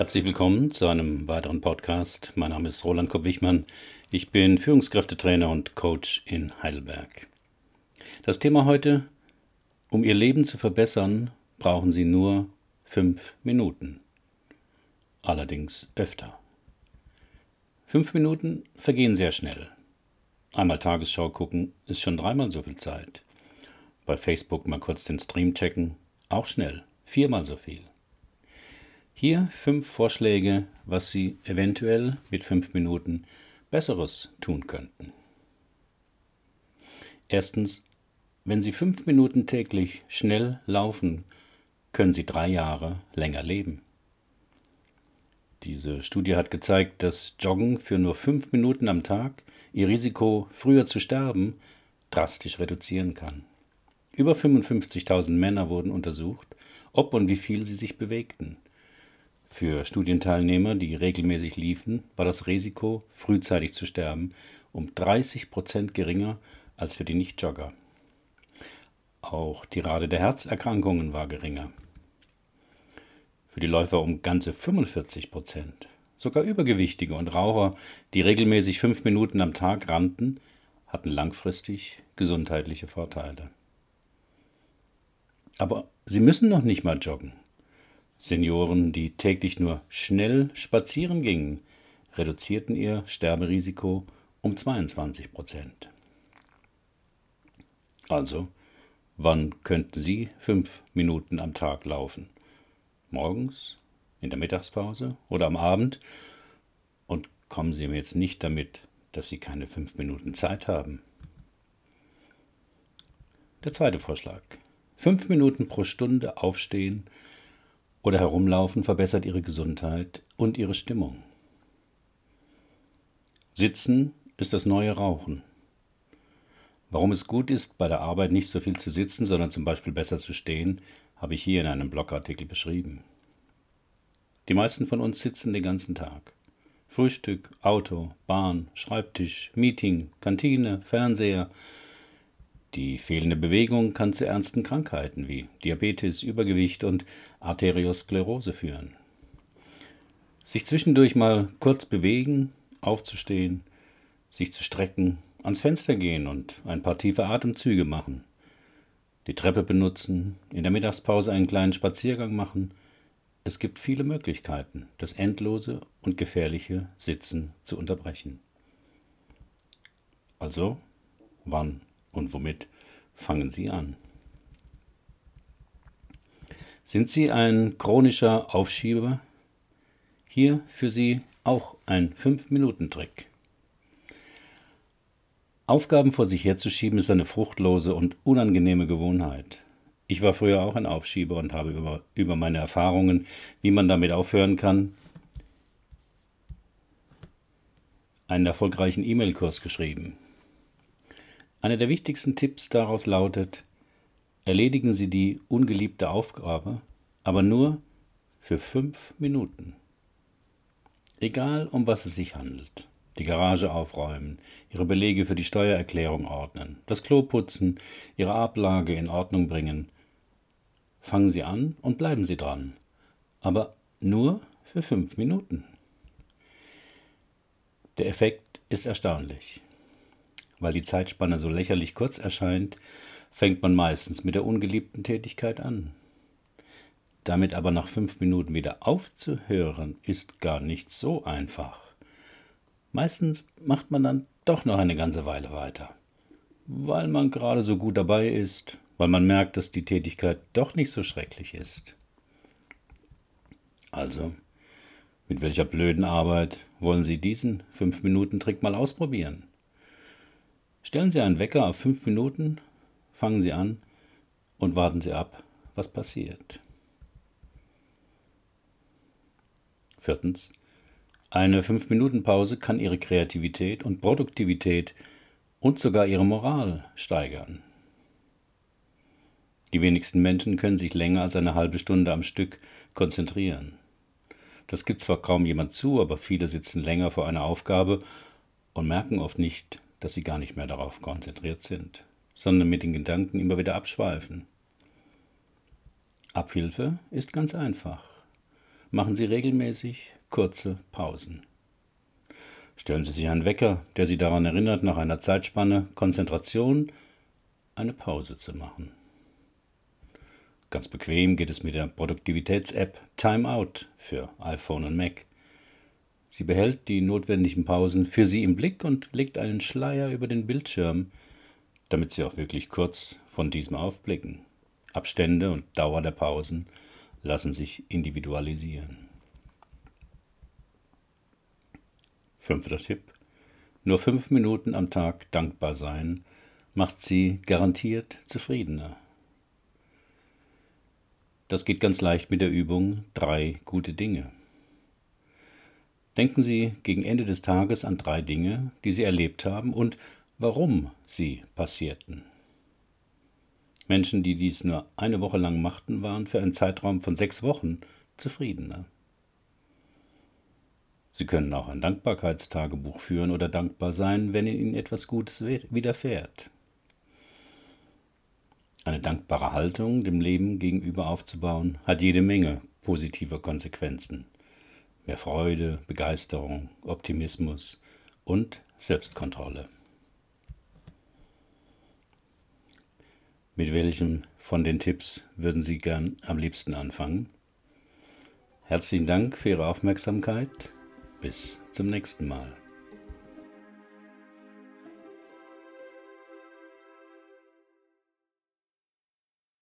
Herzlich willkommen zu einem weiteren Podcast. Mein Name ist Roland Kopp-Wichmann. Ich bin Führungskräftetrainer und Coach in Heidelberg. Das Thema heute: Um Ihr Leben zu verbessern, brauchen Sie nur fünf Minuten. Allerdings öfter. Fünf Minuten vergehen sehr schnell. Einmal Tagesschau gucken ist schon dreimal so viel Zeit. Bei Facebook mal kurz den Stream checken, auch schnell, viermal so viel. Hier fünf Vorschläge, was Sie eventuell mit fünf Minuten Besseres tun könnten. Erstens, wenn Sie fünf Minuten täglich schnell laufen, können Sie drei Jahre länger leben. Diese Studie hat gezeigt, dass Joggen für nur fünf Minuten am Tag Ihr Risiko, früher zu sterben, drastisch reduzieren kann. Über 55.000 Männer wurden untersucht, ob und wie viel sie sich bewegten. Für Studienteilnehmer, die regelmäßig liefen, war das Risiko, frühzeitig zu sterben, um 30 Prozent geringer als für die Nichtjogger. Auch die Rate der Herzerkrankungen war geringer. Für die Läufer um ganze 45 Prozent. Sogar Übergewichtige und Raucher, die regelmäßig fünf Minuten am Tag rannten, hatten langfristig gesundheitliche Vorteile. Aber sie müssen noch nicht mal joggen. Senioren, die täglich nur schnell spazieren gingen, reduzierten ihr Sterberisiko um 22 Prozent. Also, wann könnten Sie fünf Minuten am Tag laufen? Morgens, in der Mittagspause oder am Abend? Und kommen Sie mir jetzt nicht damit, dass Sie keine fünf Minuten Zeit haben. Der zweite Vorschlag. Fünf Minuten pro Stunde aufstehen oder herumlaufen verbessert ihre Gesundheit und ihre Stimmung. Sitzen ist das neue Rauchen. Warum es gut ist, bei der Arbeit nicht so viel zu sitzen, sondern zum Beispiel besser zu stehen, habe ich hier in einem Blogartikel beschrieben. Die meisten von uns sitzen den ganzen Tag. Frühstück, Auto, Bahn, Schreibtisch, Meeting, Kantine, Fernseher, die fehlende Bewegung kann zu ernsten Krankheiten wie Diabetes, Übergewicht und Arteriosklerose führen. Sich zwischendurch mal kurz bewegen, aufzustehen, sich zu strecken, ans Fenster gehen und ein paar tiefe Atemzüge machen, die Treppe benutzen, in der Mittagspause einen kleinen Spaziergang machen. Es gibt viele Möglichkeiten, das endlose und gefährliche Sitzen zu unterbrechen. Also, wann und womit fangen Sie an? Sind Sie ein chronischer Aufschieber? Hier für Sie auch ein 5-Minuten-Trick. Aufgaben vor sich herzuschieben ist eine fruchtlose und unangenehme Gewohnheit. Ich war früher auch ein Aufschieber und habe über, über meine Erfahrungen, wie man damit aufhören kann, einen erfolgreichen E-Mail-Kurs geschrieben. Einer der wichtigsten Tipps daraus lautet, erledigen Sie die ungeliebte Aufgabe, aber nur für fünf Minuten. Egal, um was es sich handelt. Die Garage aufräumen, Ihre Belege für die Steuererklärung ordnen, das Klo putzen, Ihre Ablage in Ordnung bringen. Fangen Sie an und bleiben Sie dran. Aber nur für fünf Minuten. Der Effekt ist erstaunlich. Weil die Zeitspanne so lächerlich kurz erscheint, fängt man meistens mit der ungeliebten Tätigkeit an. Damit aber nach fünf Minuten wieder aufzuhören, ist gar nicht so einfach. Meistens macht man dann doch noch eine ganze Weile weiter, weil man gerade so gut dabei ist, weil man merkt, dass die Tätigkeit doch nicht so schrecklich ist. Also, mit welcher blöden Arbeit wollen Sie diesen fünf Minuten Trick mal ausprobieren? Stellen Sie einen Wecker auf fünf Minuten, fangen Sie an und warten Sie ab, was passiert. Viertens. Eine fünf minuten pause kann Ihre Kreativität und Produktivität und sogar Ihre Moral steigern. Die wenigsten Menschen können sich länger als eine halbe Stunde am Stück konzentrieren. Das gibt zwar kaum jemand zu, aber viele sitzen länger vor einer Aufgabe und merken oft nicht, dass sie gar nicht mehr darauf konzentriert sind, sondern mit den Gedanken immer wieder abschweifen. Abhilfe ist ganz einfach. machen Sie regelmäßig kurze Pausen. Stellen Sie sich einen Wecker, der Sie daran erinnert, nach einer Zeitspanne Konzentration eine Pause zu machen. Ganz bequem geht es mit der Produktivitäts-App Timeout für iPhone und Mac. Sie behält die notwendigen Pausen für Sie im Blick und legt einen Schleier über den Bildschirm, damit Sie auch wirklich kurz von diesem aufblicken. Abstände und Dauer der Pausen lassen sich individualisieren. Fünfter Tipp. Nur fünf Minuten am Tag dankbar sein macht Sie garantiert zufriedener. Das geht ganz leicht mit der Übung drei gute Dinge. Denken Sie gegen Ende des Tages an drei Dinge, die Sie erlebt haben und warum sie passierten. Menschen, die dies nur eine Woche lang machten, waren für einen Zeitraum von sechs Wochen zufriedener. Sie können auch ein Dankbarkeitstagebuch führen oder dankbar sein, wenn Ihnen etwas Gutes widerfährt. Eine dankbare Haltung dem Leben gegenüber aufzubauen, hat jede Menge positiver Konsequenzen. Mehr Freude, Begeisterung, Optimismus und Selbstkontrolle. Mit welchem von den Tipps würden Sie gern am liebsten anfangen? Herzlichen Dank für Ihre Aufmerksamkeit. Bis zum nächsten Mal.